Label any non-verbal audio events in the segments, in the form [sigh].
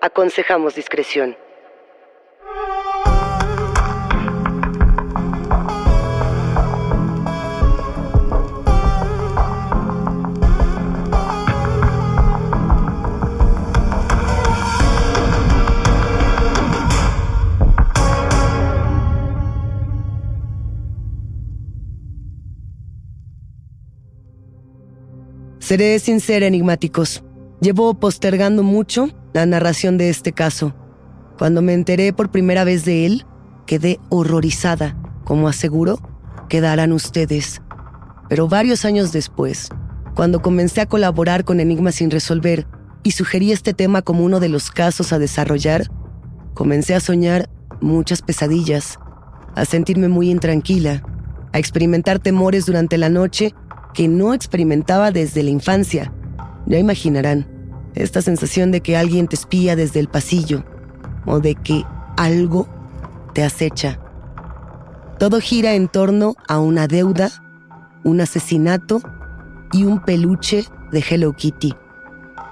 Aconsejamos discreción. Seré sincera, enigmáticos. Llevo postergando mucho la narración de este caso. Cuando me enteré por primera vez de él, quedé horrorizada. Como aseguro, quedarán ustedes. Pero varios años después, cuando comencé a colaborar con Enigmas sin resolver y sugerí este tema como uno de los casos a desarrollar, comencé a soñar muchas pesadillas, a sentirme muy intranquila, a experimentar temores durante la noche que no experimentaba desde la infancia. Ya imaginarán, esta sensación de que alguien te espía desde el pasillo o de que algo te acecha. Todo gira en torno a una deuda, un asesinato y un peluche de Hello Kitty.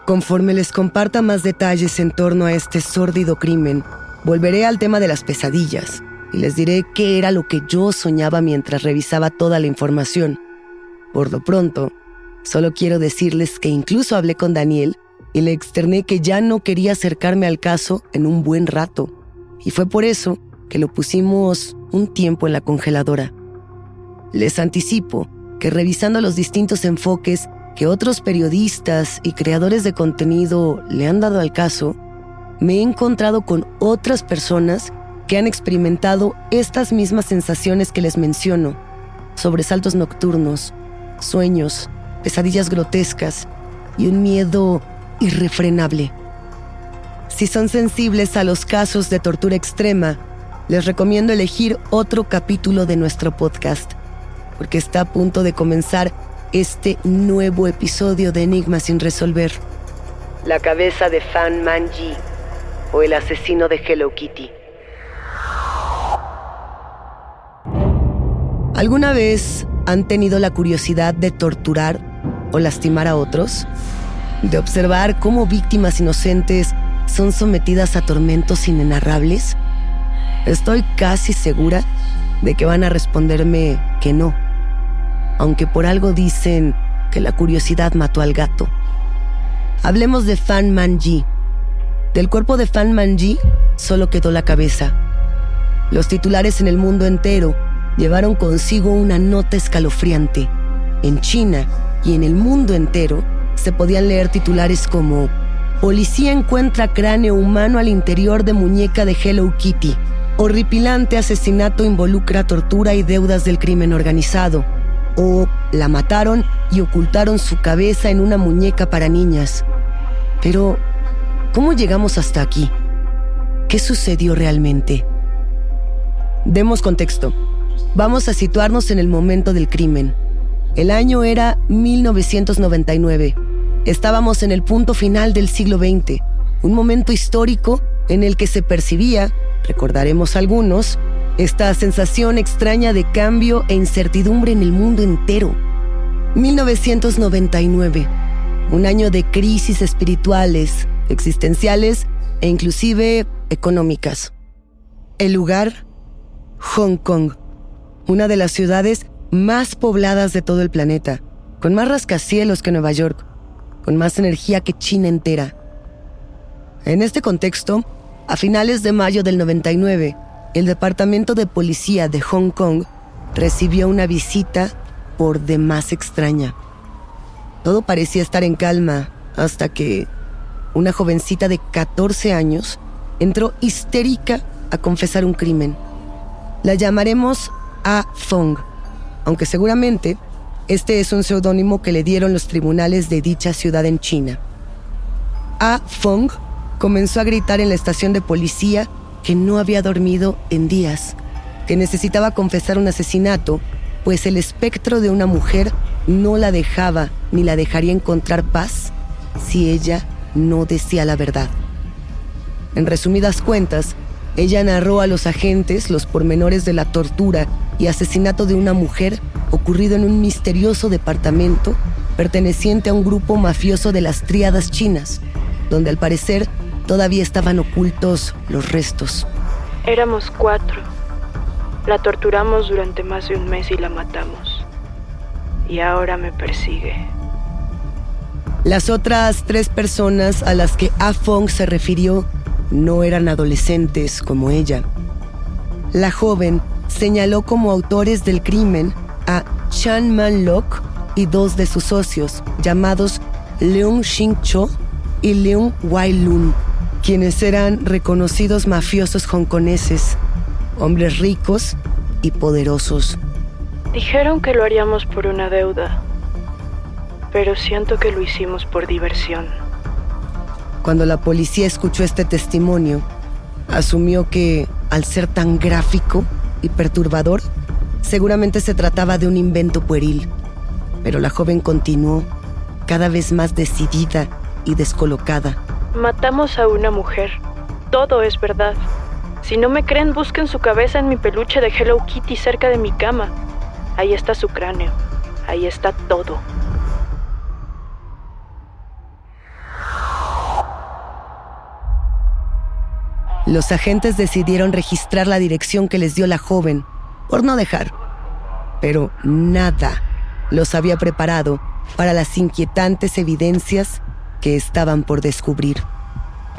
Conforme les comparta más detalles en torno a este sórdido crimen, volveré al tema de las pesadillas y les diré qué era lo que yo soñaba mientras revisaba toda la información. Por lo pronto, solo quiero decirles que incluso hablé con Daniel y le externé que ya no quería acercarme al caso en un buen rato. Y fue por eso que lo pusimos un tiempo en la congeladora. Les anticipo que revisando los distintos enfoques que otros periodistas y creadores de contenido le han dado al caso, me he encontrado con otras personas que han experimentado estas mismas sensaciones que les menciono, sobresaltos nocturnos, sueños, pesadillas grotescas y un miedo irrefrenable. Si son sensibles a los casos de tortura extrema, les recomiendo elegir otro capítulo de nuestro podcast, porque está a punto de comenzar este nuevo episodio de Enigma sin resolver. La cabeza de Fan Manji o el asesino de Hello Kitty. ¿Alguna vez han tenido la curiosidad de torturar o lastimar a otros? ¿De observar cómo víctimas inocentes son sometidas a tormentos inenarrables? Estoy casi segura de que van a responderme que no, aunque por algo dicen que la curiosidad mató al gato. Hablemos de Fan Manji. Del cuerpo de Fan Manji solo quedó la cabeza. Los titulares en el mundo entero llevaron consigo una nota escalofriante. En China y en el mundo entero se podían leer titulares como policía encuentra cráneo humano al interior de muñeca de Hello Kitty. Horripilante asesinato involucra tortura y deudas del crimen organizado. O la mataron y ocultaron su cabeza en una muñeca para niñas. Pero, ¿cómo llegamos hasta aquí? ¿Qué sucedió realmente? Demos contexto. Vamos a situarnos en el momento del crimen. El año era 1999. Estábamos en el punto final del siglo XX, un momento histórico en el que se percibía, recordaremos algunos, esta sensación extraña de cambio e incertidumbre en el mundo entero. 1999, un año de crisis espirituales, existenciales e inclusive económicas. El lugar, Hong Kong, una de las ciudades más pobladas de todo el planeta, con más rascacielos que Nueva York, con más energía que China entera. En este contexto, a finales de mayo del 99, el Departamento de Policía de Hong Kong recibió una visita por demás extraña. Todo parecía estar en calma hasta que una jovencita de 14 años entró histérica a confesar un crimen. La llamaremos A Fong, aunque seguramente este es un seudónimo que le dieron los tribunales de dicha ciudad en China. A Fong comenzó a gritar en la estación de policía que no había dormido en días, que necesitaba confesar un asesinato, pues el espectro de una mujer no la dejaba ni la dejaría encontrar paz si ella no decía la verdad. En resumidas cuentas, ella narró a los agentes los pormenores de la tortura y asesinato de una mujer ocurrido en un misterioso departamento perteneciente a un grupo mafioso de las tríadas chinas, donde al parecer todavía estaban ocultos los restos. Éramos cuatro. La torturamos durante más de un mes y la matamos. Y ahora me persigue. Las otras tres personas a las que A Fong se refirió no eran adolescentes como ella. La joven señaló como autores del crimen a Chan Man Lok y dos de sus socios, llamados Leung Xing Cho y Leung Wai Lun, quienes eran reconocidos mafiosos hongkoneses, hombres ricos y poderosos. Dijeron que lo haríamos por una deuda, pero siento que lo hicimos por diversión. Cuando la policía escuchó este testimonio, asumió que, al ser tan gráfico y perturbador, seguramente se trataba de un invento pueril. Pero la joven continuó, cada vez más decidida y descolocada. Matamos a una mujer. Todo es verdad. Si no me creen, busquen su cabeza en mi peluche de Hello Kitty cerca de mi cama. Ahí está su cráneo. Ahí está todo. Los agentes decidieron registrar la dirección que les dio la joven, por no dejar. Pero nada los había preparado para las inquietantes evidencias que estaban por descubrir.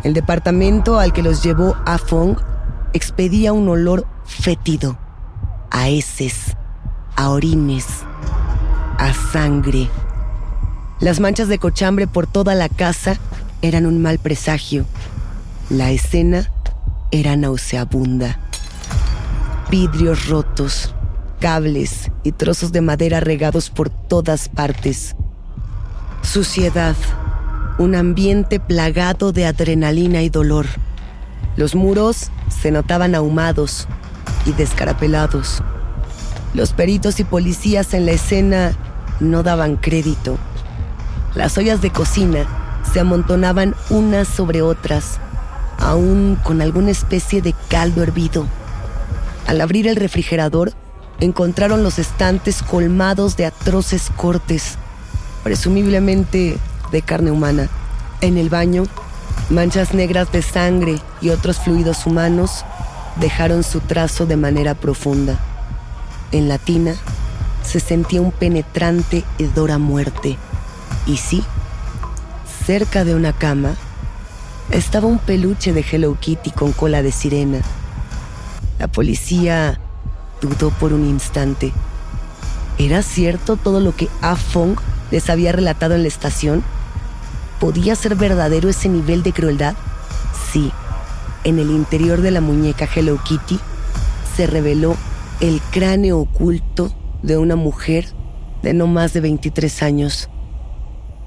El departamento al que los llevó a Fong expedía un olor fétido, a heces, a orines, a sangre. Las manchas de cochambre por toda la casa eran un mal presagio. La escena era nauseabunda. Vidrios rotos, cables y trozos de madera regados por todas partes. Suciedad, un ambiente plagado de adrenalina y dolor. Los muros se notaban ahumados y descarapelados. Los peritos y policías en la escena no daban crédito. Las ollas de cocina se amontonaban unas sobre otras aún con alguna especie de caldo hervido. Al abrir el refrigerador, encontraron los estantes colmados de atroces cortes, presumiblemente de carne humana. En el baño, manchas negras de sangre y otros fluidos humanos dejaron su trazo de manera profunda. En la tina se sentía un penetrante hedor a muerte. Y sí, cerca de una cama, estaba un peluche de Hello Kitty con cola de sirena. La policía dudó por un instante. ¿Era cierto todo lo que A Fong les había relatado en la estación? ¿Podía ser verdadero ese nivel de crueldad? Sí. En el interior de la muñeca Hello Kitty se reveló el cráneo oculto de una mujer de no más de 23 años.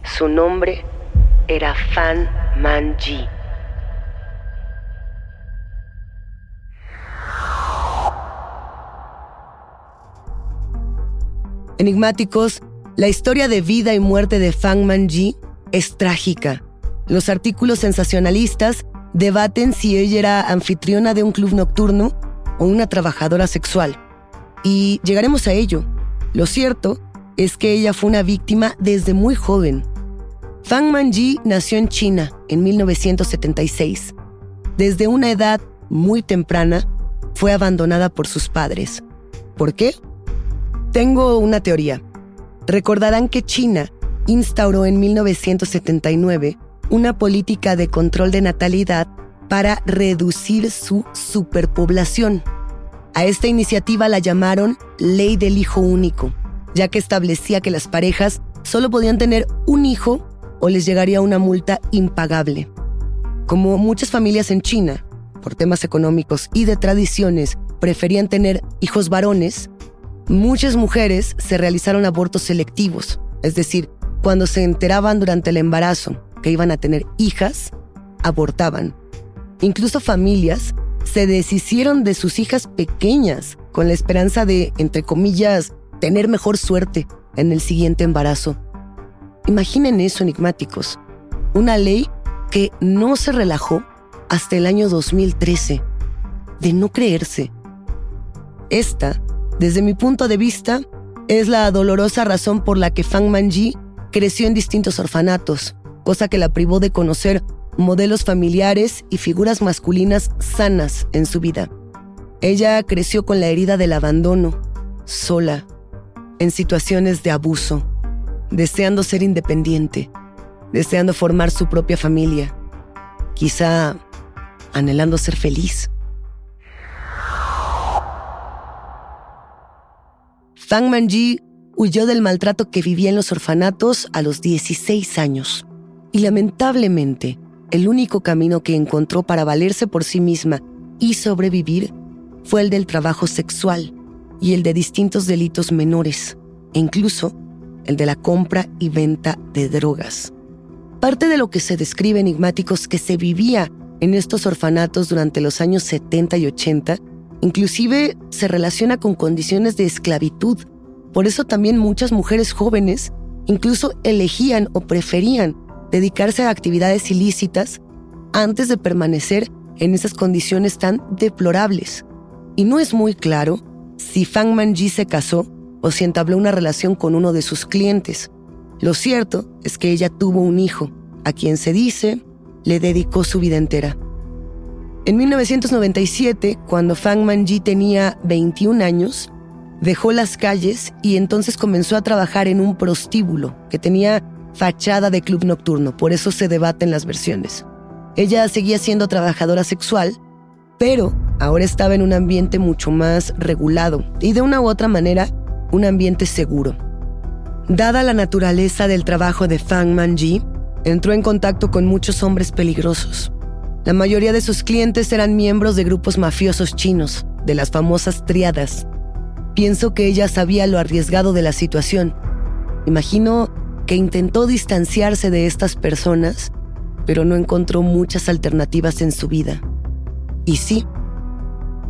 Su nombre era Fan Manji. Enigmáticos, la historia de vida y muerte de Fang Manji es trágica. Los artículos sensacionalistas debaten si ella era anfitriona de un club nocturno o una trabajadora sexual. Y llegaremos a ello. Lo cierto es que ella fue una víctima desde muy joven. Fang Manji nació en China en 1976. Desde una edad muy temprana, fue abandonada por sus padres. ¿Por qué? Tengo una teoría. Recordarán que China instauró en 1979 una política de control de natalidad para reducir su superpoblación. A esta iniciativa la llamaron Ley del Hijo Único, ya que establecía que las parejas solo podían tener un hijo o les llegaría una multa impagable. Como muchas familias en China, por temas económicos y de tradiciones, preferían tener hijos varones, muchas mujeres se realizaron abortos selectivos, es decir, cuando se enteraban durante el embarazo que iban a tener hijas, abortaban. Incluso familias se deshicieron de sus hijas pequeñas con la esperanza de, entre comillas, tener mejor suerte en el siguiente embarazo. Imaginen eso, enigmáticos. Una ley que no se relajó hasta el año 2013. De no creerse. Esta, desde mi punto de vista, es la dolorosa razón por la que Fang Manji creció en distintos orfanatos, cosa que la privó de conocer modelos familiares y figuras masculinas sanas en su vida. Ella creció con la herida del abandono, sola, en situaciones de abuso, deseando ser independiente, deseando formar su propia familia, quizá anhelando ser feliz. Fang Manji huyó del maltrato que vivía en los orfanatos a los 16 años. Y lamentablemente, el único camino que encontró para valerse por sí misma y sobrevivir fue el del trabajo sexual y el de distintos delitos menores, e incluso el de la compra y venta de drogas. Parte de lo que se describe enigmáticos que se vivía en estos orfanatos durante los años 70 y 80, inclusive se relaciona con condiciones de esclavitud por eso también muchas mujeres jóvenes incluso elegían o preferían dedicarse a actividades ilícitas antes de permanecer en esas condiciones tan deplorables. Y no es muy claro si Fang Manji se casó o si entabló una relación con uno de sus clientes. Lo cierto es que ella tuvo un hijo, a quien se dice le dedicó su vida entera. En 1997, cuando Fang Manji tenía 21 años, Dejó las calles y entonces comenzó a trabajar en un prostíbulo que tenía fachada de club nocturno, por eso se debaten las versiones. Ella seguía siendo trabajadora sexual, pero ahora estaba en un ambiente mucho más regulado y de una u otra manera un ambiente seguro. Dada la naturaleza del trabajo de Fang Manji, entró en contacto con muchos hombres peligrosos. La mayoría de sus clientes eran miembros de grupos mafiosos chinos, de las famosas triadas, Pienso que ella sabía lo arriesgado de la situación. Imagino que intentó distanciarse de estas personas, pero no encontró muchas alternativas en su vida. Y sí,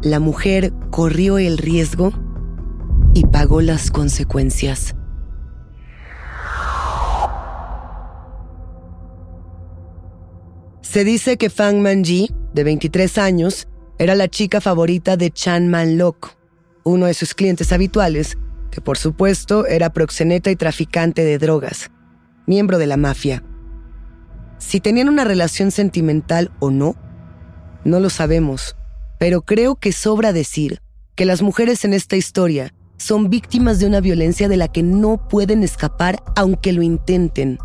la mujer corrió el riesgo y pagó las consecuencias. Se dice que Fang Manji, de 23 años, era la chica favorita de Chan Man Lok, uno de sus clientes habituales, que por supuesto era proxeneta y traficante de drogas, miembro de la mafia. Si tenían una relación sentimental o no, no lo sabemos, pero creo que sobra decir que las mujeres en esta historia son víctimas de una violencia de la que no pueden escapar aunque lo intenten,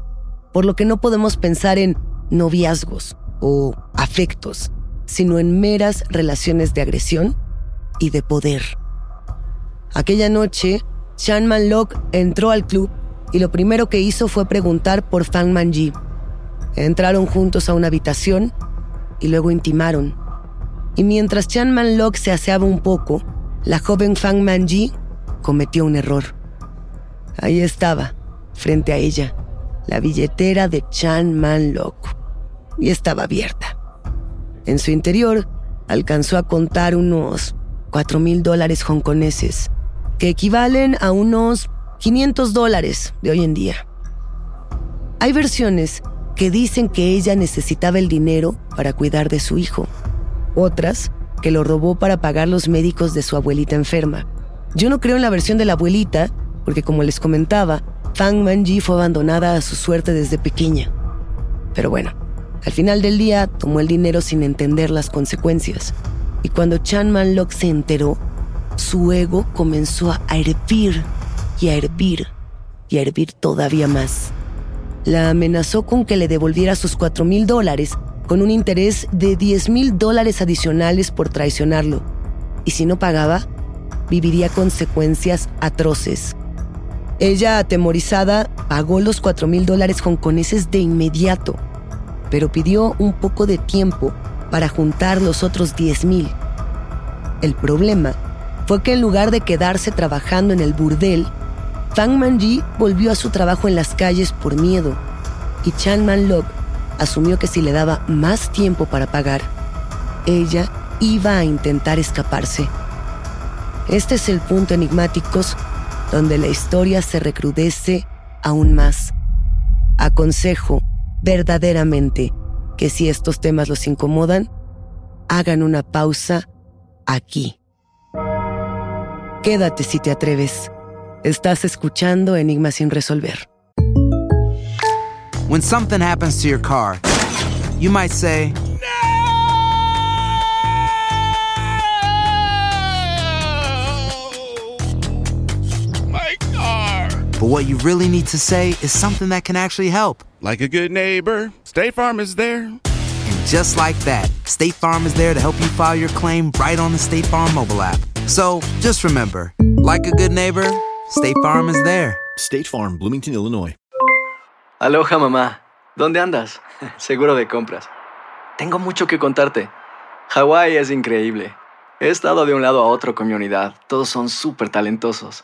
por lo que no podemos pensar en noviazgos o afectos, sino en meras relaciones de agresión y de poder. Aquella noche, Chan Man Lok entró al club y lo primero que hizo fue preguntar por Fang Manji. Entraron juntos a una habitación y luego intimaron. Y mientras Chan Man Lok se aseaba un poco, la joven Fang Manji cometió un error. Ahí estaba, frente a ella, la billetera de Chan Man Lok. Y estaba abierta. En su interior alcanzó a contar unos 4 mil dólares hongkoneses, que equivalen a unos 500 dólares de hoy en día. Hay versiones que dicen que ella necesitaba el dinero para cuidar de su hijo, otras que lo robó para pagar los médicos de su abuelita enferma. Yo no creo en la versión de la abuelita, porque como les comentaba, Fang Manji fue abandonada a su suerte desde pequeña. Pero bueno, al final del día tomó el dinero sin entender las consecuencias. Y cuando Chan Man Lok se enteró, su ego comenzó a hervir y a hervir y a hervir todavía más. La amenazó con que le devolviera sus 4 mil dólares con un interés de 10 mil dólares adicionales por traicionarlo. Y si no pagaba, viviría consecuencias atroces. Ella, atemorizada, pagó los 4 mil dólares hongkoneses de inmediato, pero pidió un poco de tiempo para juntar los otros 10 mil. El problema fue que en lugar de quedarse trabajando en el burdel, Fang Manji volvió a su trabajo en las calles por miedo y Chan Man Lok asumió que si le daba más tiempo para pagar, ella iba a intentar escaparse. Este es el punto enigmáticos donde la historia se recrudece aún más. Aconsejo verdaderamente que si estos temas los incomodan, hagan una pausa aquí. Quédate si te atreves. Estás escuchando Enigma sin resolver. When something happens to your car, you might say, but what you really need to say is something that can actually help. Like a good neighbor, State Farm is there. And just like that, State Farm is there to help you file your claim right on the State Farm mobile app. So just remember, like a good neighbor, State Farm is there. State Farm, Bloomington, Illinois. Aloha mamá, ¿dónde andas? [laughs] Seguro de compras. Tengo mucho que contarte. Hawái es increíble. He estado de un lado a otro con mi unidad. Todos son súper talentosos.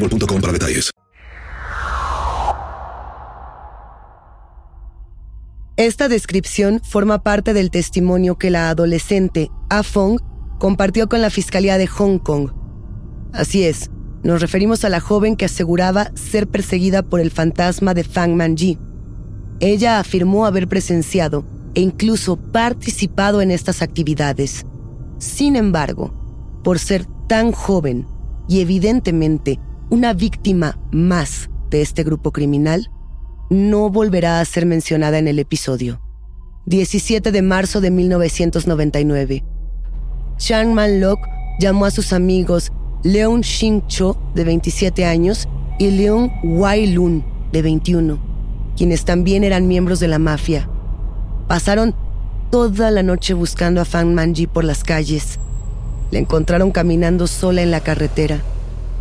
Esta descripción forma parte del testimonio que la adolescente A Fong compartió con la Fiscalía de Hong Kong. Así es, nos referimos a la joven que aseguraba ser perseguida por el fantasma de Fang Manji. Ella afirmó haber presenciado e incluso participado en estas actividades. Sin embargo, por ser tan joven y evidentemente una víctima más de este grupo criminal, no volverá a ser mencionada en el episodio. 17 de marzo de 1999. Chang Man Lok llamó a sus amigos Leon Xing Cho, de 27 años, y Leon Wai Lun, de 21, quienes también eran miembros de la mafia. Pasaron toda la noche buscando a Fang Manji por las calles. La encontraron caminando sola en la carretera,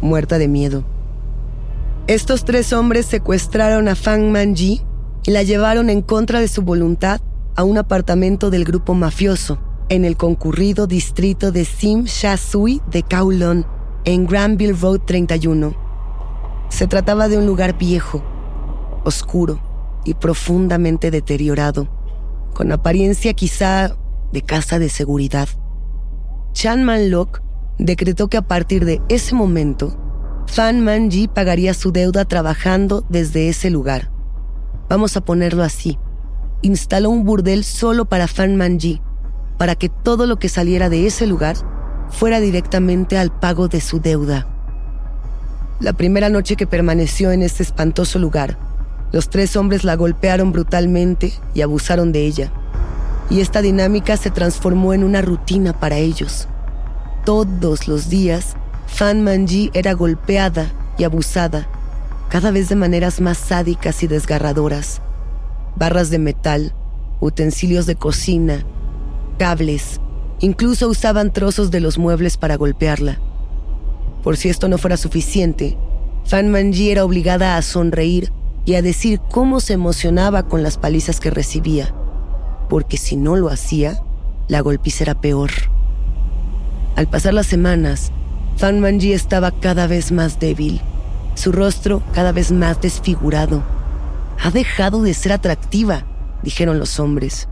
muerta de miedo. Estos tres hombres secuestraron a Fang Manji y la llevaron en contra de su voluntad a un apartamento del grupo mafioso en el concurrido distrito de Sim Sha Sui de Kowloon, en Granville Road 31. Se trataba de un lugar viejo, oscuro y profundamente deteriorado, con apariencia quizá de casa de seguridad. Chan Man Lok decretó que a partir de ese momento, Fan Manji pagaría su deuda trabajando desde ese lugar. Vamos a ponerlo así. Instaló un burdel solo para Fan Manji, para que todo lo que saliera de ese lugar fuera directamente al pago de su deuda. La primera noche que permaneció en este espantoso lugar, los tres hombres la golpearon brutalmente y abusaron de ella. Y esta dinámica se transformó en una rutina para ellos. Todos los días, Fan Manji era golpeada y abusada, cada vez de maneras más sádicas y desgarradoras. Barras de metal, utensilios de cocina, cables, incluso usaban trozos de los muebles para golpearla. Por si esto no fuera suficiente, Fan Manji era obligada a sonreír y a decir cómo se emocionaba con las palizas que recibía, porque si no lo hacía, la golpiza era peor. Al pasar las semanas, Fan Manji estaba cada vez más débil, su rostro cada vez más desfigurado. Ha dejado de ser atractiva, dijeron los hombres.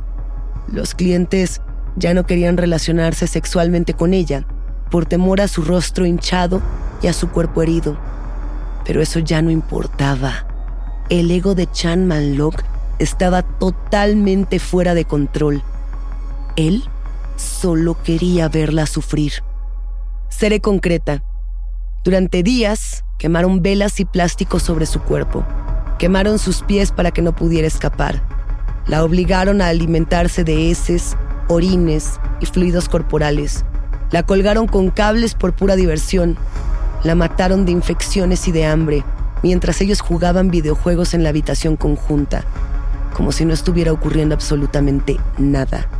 Los clientes ya no querían relacionarse sexualmente con ella por temor a su rostro hinchado y a su cuerpo herido. Pero eso ya no importaba. El ego de Chan Manlok estaba totalmente fuera de control. Él solo quería verla sufrir. Seré concreta. Durante días quemaron velas y plásticos sobre su cuerpo. Quemaron sus pies para que no pudiera escapar. La obligaron a alimentarse de heces, orines y fluidos corporales. La colgaron con cables por pura diversión. La mataron de infecciones y de hambre, mientras ellos jugaban videojuegos en la habitación conjunta, como si no estuviera ocurriendo absolutamente nada.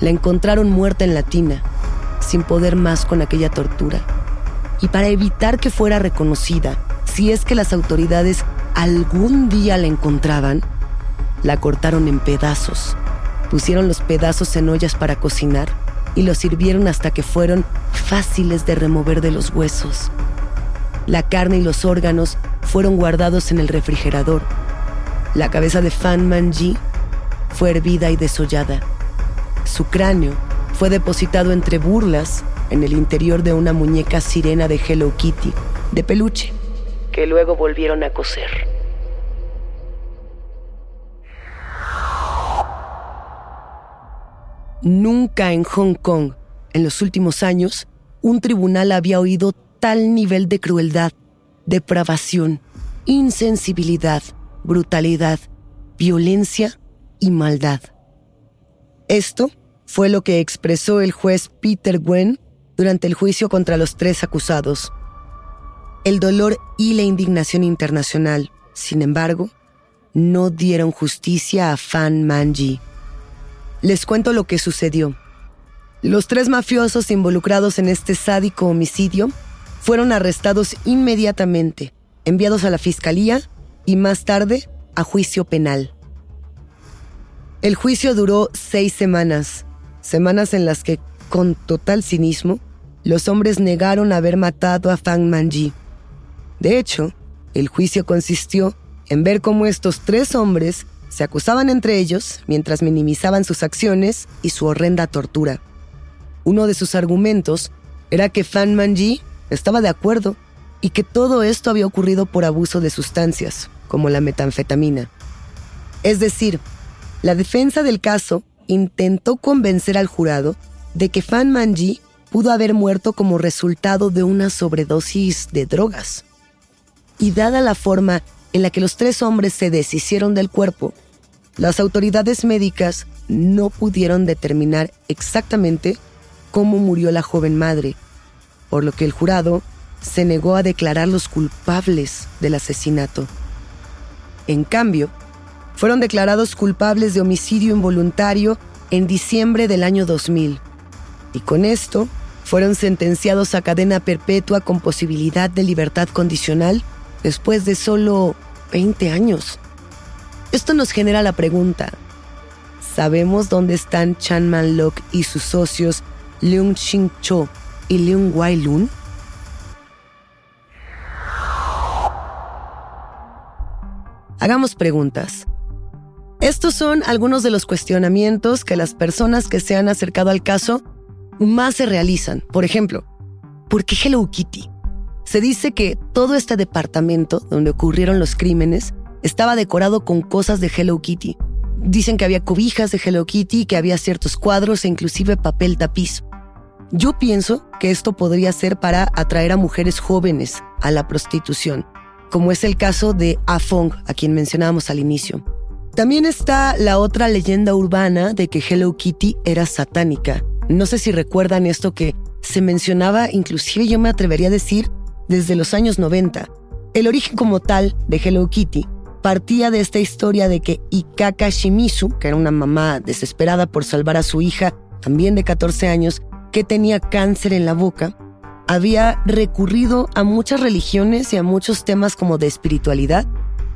La encontraron muerta en la tina, sin poder más con aquella tortura. Y para evitar que fuera reconocida, si es que las autoridades algún día la encontraban, la cortaron en pedazos. Pusieron los pedazos en ollas para cocinar y los sirvieron hasta que fueron fáciles de remover de los huesos. La carne y los órganos fueron guardados en el refrigerador. La cabeza de Fan Manji fue hervida y desollada. Su cráneo fue depositado entre burlas en el interior de una muñeca sirena de Hello Kitty, de peluche, que luego volvieron a coser. Nunca en Hong Kong, en los últimos años, un tribunal había oído tal nivel de crueldad, depravación, insensibilidad, brutalidad, violencia y maldad. Esto fue lo que expresó el juez Peter Gwen durante el juicio contra los tres acusados. El dolor y la indignación internacional, sin embargo, no dieron justicia a Fan Manji. Les cuento lo que sucedió. Los tres mafiosos involucrados en este sádico homicidio fueron arrestados inmediatamente, enviados a la fiscalía y más tarde a juicio penal. El juicio duró seis semanas, semanas en las que, con total cinismo, los hombres negaron haber matado a Fang Manji. De hecho, el juicio consistió en ver cómo estos tres hombres se acusaban entre ellos mientras minimizaban sus acciones y su horrenda tortura. Uno de sus argumentos era que Fan Manji estaba de acuerdo y que todo esto había ocurrido por abuso de sustancias, como la metanfetamina. Es decir, la defensa del caso intentó convencer al jurado de que Fan Manji pudo haber muerto como resultado de una sobredosis de drogas. Y dada la forma en la que los tres hombres se deshicieron del cuerpo, las autoridades médicas no pudieron determinar exactamente cómo murió la joven madre, por lo que el jurado se negó a declararlos culpables del asesinato. En cambio, fueron declarados culpables de homicidio involuntario en diciembre del año 2000 y con esto fueron sentenciados a cadena perpetua con posibilidad de libertad condicional después de solo 20 años. Esto nos genera la pregunta, ¿sabemos dónde están Chan Man Lok y sus socios Leung Ching Cho y Leung Wai Lun? Hagamos preguntas. Estos son algunos de los cuestionamientos que las personas que se han acercado al caso más se realizan. Por ejemplo, ¿por qué Hello Kitty? Se dice que todo este departamento donde ocurrieron los crímenes estaba decorado con cosas de Hello Kitty. Dicen que había cobijas de Hello Kitty, que había ciertos cuadros e inclusive papel tapiz. Yo pienso que esto podría ser para atraer a mujeres jóvenes a la prostitución, como es el caso de Afong, a quien mencionábamos al inicio. También está la otra leyenda urbana de que Hello Kitty era satánica. No sé si recuerdan esto que se mencionaba, inclusive yo me atrevería a decir, desde los años 90. El origen como tal de Hello Kitty partía de esta historia de que Ikaka Shimizu, que era una mamá desesperada por salvar a su hija, también de 14 años, que tenía cáncer en la boca, había recurrido a muchas religiones y a muchos temas como de espiritualidad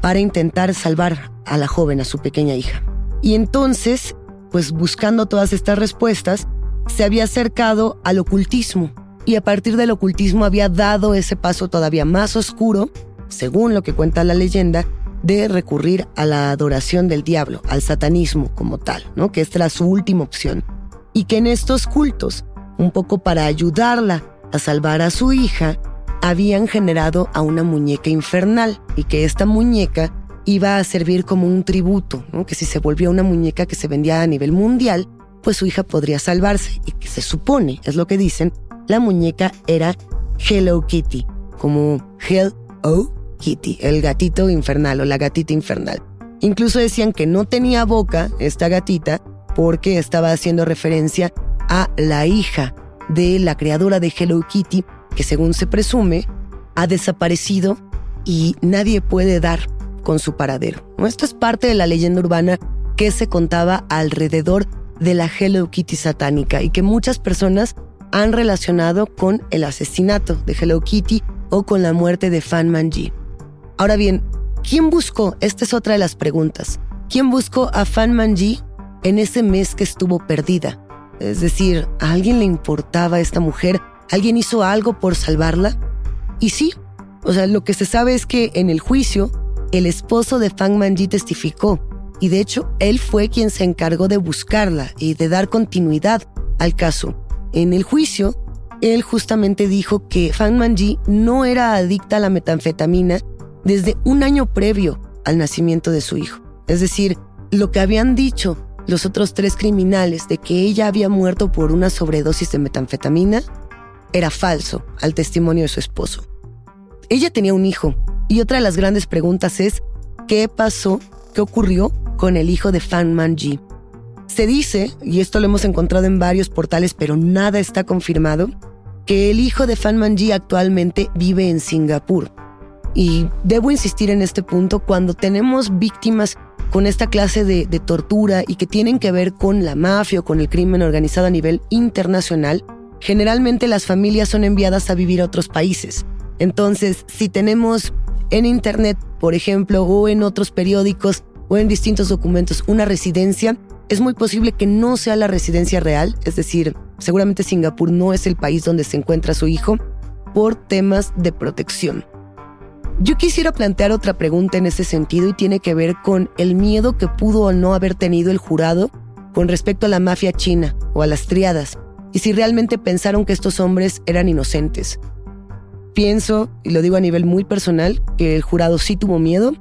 para intentar salvar a la joven, a su pequeña hija. Y entonces, pues buscando todas estas respuestas, se había acercado al ocultismo y a partir del ocultismo había dado ese paso todavía más oscuro, según lo que cuenta la leyenda, de recurrir a la adoración del diablo, al satanismo como tal, ¿no? Que esta era su última opción. Y que en estos cultos un poco para ayudarla a salvar a su hija, habían generado a una muñeca infernal y que esta muñeca iba a servir como un tributo, que si se volvía una muñeca que se vendía a nivel mundial, pues su hija podría salvarse y que se supone, es lo que dicen, la muñeca era Hello Kitty, como Hello Kitty, el gatito infernal o la gatita infernal. Incluso decían que no tenía boca esta gatita porque estaba haciendo referencia a la hija de la creadora de Hello Kitty, que según se presume, ha desaparecido y nadie puede dar con su paradero. Esto es parte de la leyenda urbana que se contaba alrededor de la Hello Kitty satánica y que muchas personas han relacionado con el asesinato de Hello Kitty o con la muerte de Fan Manji. Ahora bien, ¿quién buscó? Esta es otra de las preguntas. ¿Quién buscó a Fan Manji en ese mes que estuvo perdida? Es decir, ¿a alguien le importaba esta mujer? ¿Alguien hizo algo por salvarla? Y sí, o sea, lo que se sabe es que en el juicio, el esposo de Fang Manji testificó, y de hecho, él fue quien se encargó de buscarla y de dar continuidad al caso. En el juicio, él justamente dijo que Fang Manji no era adicta a la metanfetamina desde un año previo al nacimiento de su hijo. Es decir, lo que habían dicho los otros tres criminales de que ella había muerto por una sobredosis de metanfetamina era falso al testimonio de su esposo. Ella tenía un hijo y otra de las grandes preguntas es ¿qué pasó? ¿Qué ocurrió con el hijo de Fan Manji? Se dice, y esto lo hemos encontrado en varios portales pero nada está confirmado, que el hijo de Fan Manji actualmente vive en Singapur. Y debo insistir en este punto, cuando tenemos víctimas con esta clase de, tortura y que tienen que ver con la mafia o con el crimen organizado a nivel internacional, generalmente las familias son enviadas a vivir a otros países. Entonces, si tenemos en Internet, por ejemplo, o en otros periódicos o en distintos documentos una residencia, es muy posible que no sea la residencia real, es decir, seguramente Singapur no es el país donde se encuentra su hijo, por temas de protección. Yo quisiera plantear otra pregunta en ese sentido y tiene que ver con el miedo que pudo o no haber tenido el jurado con respecto a la mafia china o a las triadas, y si realmente pensaron que estos hombres eran inocentes. Pienso, y lo digo a nivel muy personal, que el jurado sí tuvo miedo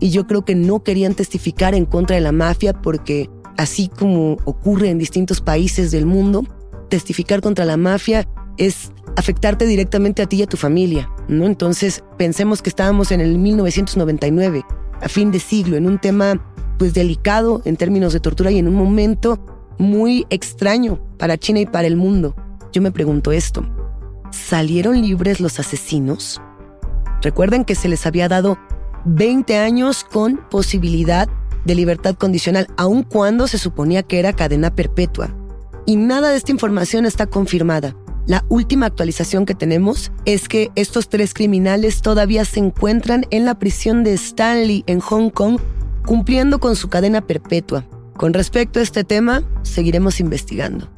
y yo creo que no querían testificar en contra de la mafia porque, así como ocurre en distintos países del mundo, testificar contra la mafia es afectarte directamente a ti y a tu familia, ¿no? Entonces, pensemos que estábamos en el 1999, a fin de siglo, en un tema pues delicado en términos de tortura y en un momento muy extraño para China y para el mundo. Yo me pregunto esto, ¿salieron libres los asesinos? Recuerden que se les había dado 20 años con posibilidad de libertad condicional, aun cuando se suponía que era cadena perpetua. Y nada de esta información está confirmada. La última actualización que tenemos es que estos tres criminales todavía se encuentran en la prisión de Stanley en Hong Kong cumpliendo con su cadena perpetua. Con respecto a este tema, seguiremos investigando.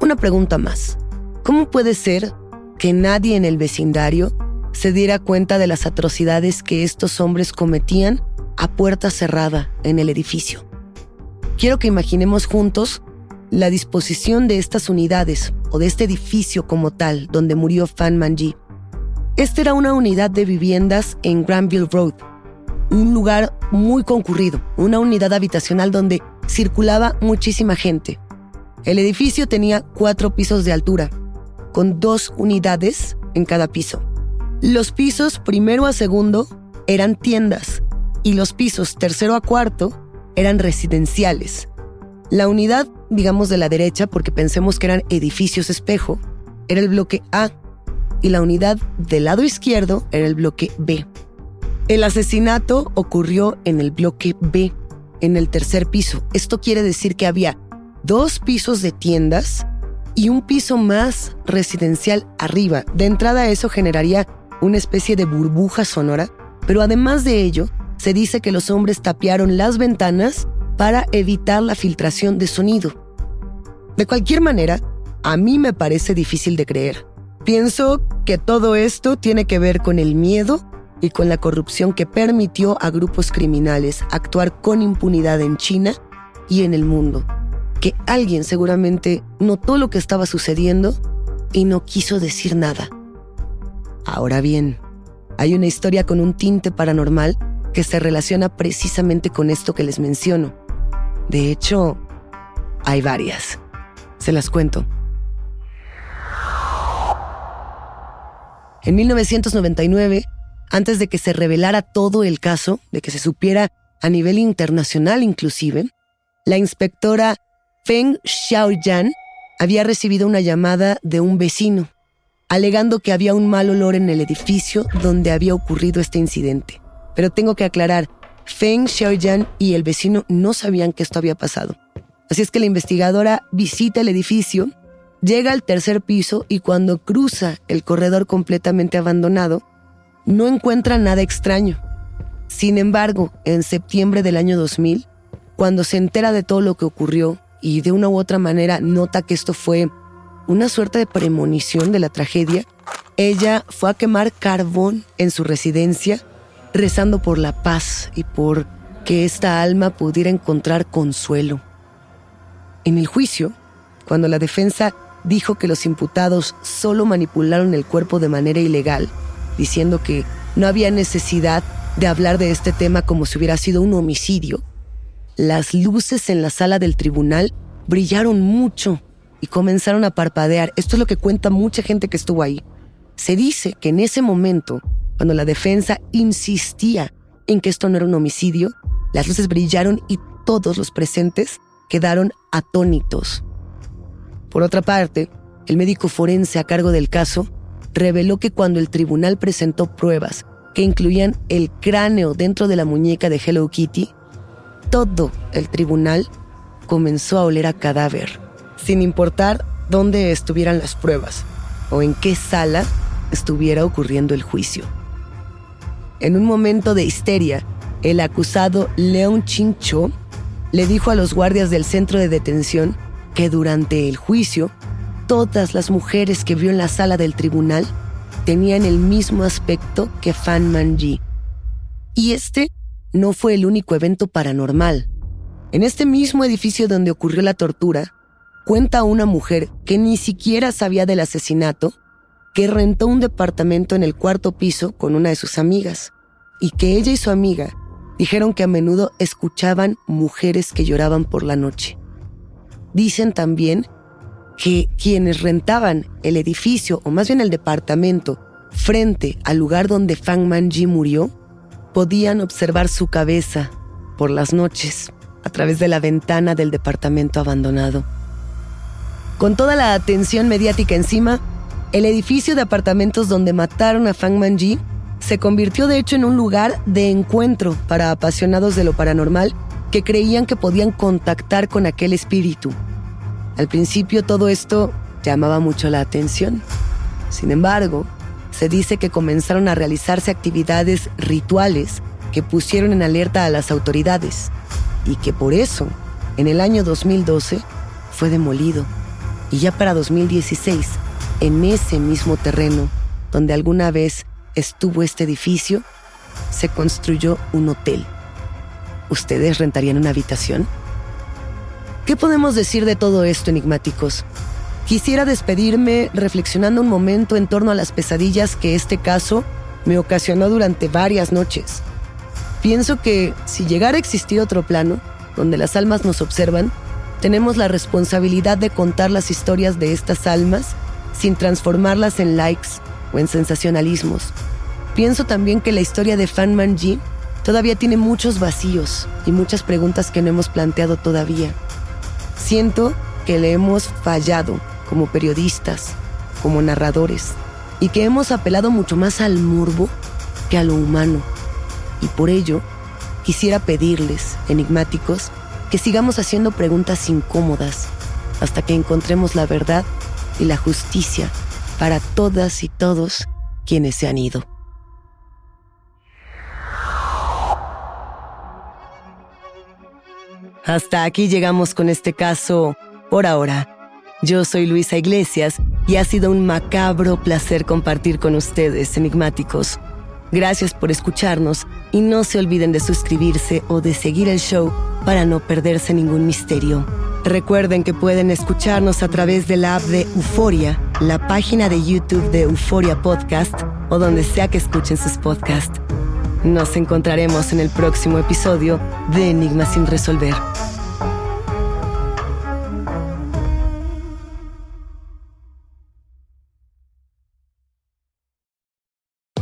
Una pregunta más. ¿Cómo puede ser que nadie en el vecindario se diera cuenta de las atrocidades que estos hombres cometían a puerta cerrada en el edificio? Quiero que imaginemos juntos la disposición de estas unidades o de este edificio como tal donde murió Fan Manji. Este era una unidad de viviendas en Granville Road, un lugar muy concurrido, una unidad habitacional donde circulaba muchísima gente. El edificio tenía cuatro pisos de altura, con dos unidades en cada piso. Los pisos primero a segundo eran tiendas y los pisos tercero a cuarto eran residenciales. La unidad, digamos de la derecha, porque pensemos que eran edificios espejo, era el bloque A y la unidad del lado izquierdo era el bloque B. El asesinato ocurrió en el bloque B, en el tercer piso. Esto quiere decir que había dos pisos de tiendas y un piso más residencial arriba. De entrada eso generaría una especie de burbuja sonora, pero además de ello, se dice que los hombres tapiaron las ventanas para evitar la filtración de sonido. De cualquier manera, a mí me parece difícil de creer. Pienso que todo esto tiene que ver con el miedo y con la corrupción que permitió a grupos criminales actuar con impunidad en China y en el mundo. Que alguien seguramente notó lo que estaba sucediendo y no quiso decir nada. Ahora bien, hay una historia con un tinte paranormal que se relaciona precisamente con esto que les menciono. De hecho, hay varias. Se las cuento. En 1999, antes de que se revelara todo el caso, de que se supiera a nivel internacional inclusive, la inspectora Feng Xiaoyan había recibido una llamada de un vecino, alegando que había un mal olor en el edificio donde había ocurrido este incidente. Pero tengo que aclarar, Feng Xiaoyan y el vecino no sabían que esto había pasado. Así es que la investigadora visita el edificio, llega al tercer piso y cuando cruza el corredor completamente abandonado, no encuentra nada extraño. Sin embargo, en septiembre del año 2000, cuando se entera de todo lo que ocurrió y de una u otra manera nota que esto fue una suerte de premonición de la tragedia, ella fue a quemar carbón en su residencia, rezando por la paz y por que esta alma pudiera encontrar consuelo. En el juicio, cuando la defensa dijo que los imputados solo manipularon el cuerpo de manera ilegal, diciendo que no había necesidad de hablar de este tema como si hubiera sido un homicidio, las luces en la sala del tribunal brillaron mucho y comenzaron a parpadear. Esto es lo que cuenta mucha gente que estuvo ahí. Se dice que en ese momento, cuando la defensa insistía en que esto no era un homicidio, las luces brillaron y todos los presentes quedaron atónitos. Por otra parte, el médico forense a cargo del caso reveló que cuando el tribunal presentó pruebas que incluían el cráneo dentro de la muñeca de Hello Kitty, todo el tribunal comenzó a oler a cadáver, sin importar dónde estuvieran las pruebas o en qué sala estuviera ocurriendo el juicio. En un momento de histeria, el acusado Leon Chincho le dijo a los guardias del centro de detención que durante el juicio todas las mujeres que vio en la sala del tribunal tenían el mismo aspecto que Fan Manji. Y este no fue el único evento paranormal. En este mismo edificio donde ocurrió la tortura, cuenta una mujer que ni siquiera sabía del asesinato, que rentó un departamento en el cuarto piso con una de sus amigas, y que ella y su amiga dijeron que a menudo escuchaban mujeres que lloraban por la noche. Dicen también que quienes rentaban el edificio, o más bien el departamento, frente al lugar donde Fang Manji murió, podían observar su cabeza por las noches a través de la ventana del departamento abandonado. Con toda la atención mediática encima, el edificio de apartamentos donde mataron a Fang Manji se convirtió de hecho en un lugar de encuentro para apasionados de lo paranormal que creían que podían contactar con aquel espíritu al principio todo esto llamaba mucho la atención. Sin embargo, se dice que comenzaron a realizarse actividades rituales que pusieron en alerta a las autoridades y que por eso, en el año 2012, fue demolido. Y ya para 2016, en ese mismo terreno donde alguna vez estuvo este edificio, se construyó un hotel. ¿Ustedes rentarían una habitación? ¿Qué podemos decir de todo esto, enigmáticos? Quisiera despedirme reflexionando un momento en torno a las pesadillas que este caso me ocasionó durante varias noches. Pienso que si llegara a existir otro plano, donde las almas nos observan, tenemos la responsabilidad de contar las historias de estas almas sin transformarlas en likes o en sensacionalismos. Pienso también que la historia de Fan Manji todavía tiene muchos vacíos y muchas preguntas que no hemos planteado todavía. Siento que le hemos fallado como periodistas, como narradores, y que hemos apelado mucho más al morbo que a lo humano. Y por ello, quisiera pedirles, enigmáticos, que sigamos haciendo preguntas incómodas hasta que encontremos la verdad y la justicia para todas y todos quienes se han ido. Hasta aquí llegamos con este caso por ahora. Yo soy Luisa Iglesias y ha sido un macabro placer compartir con ustedes, enigmáticos. Gracias por escucharnos y no se olviden de suscribirse o de seguir el show para no perderse ningún misterio. Recuerden que pueden escucharnos a través de la app de Euforia, la página de YouTube de Euforia Podcast o donde sea que escuchen sus podcasts. Nos encontraremos en el próximo episodio de Enigmas sin resolver.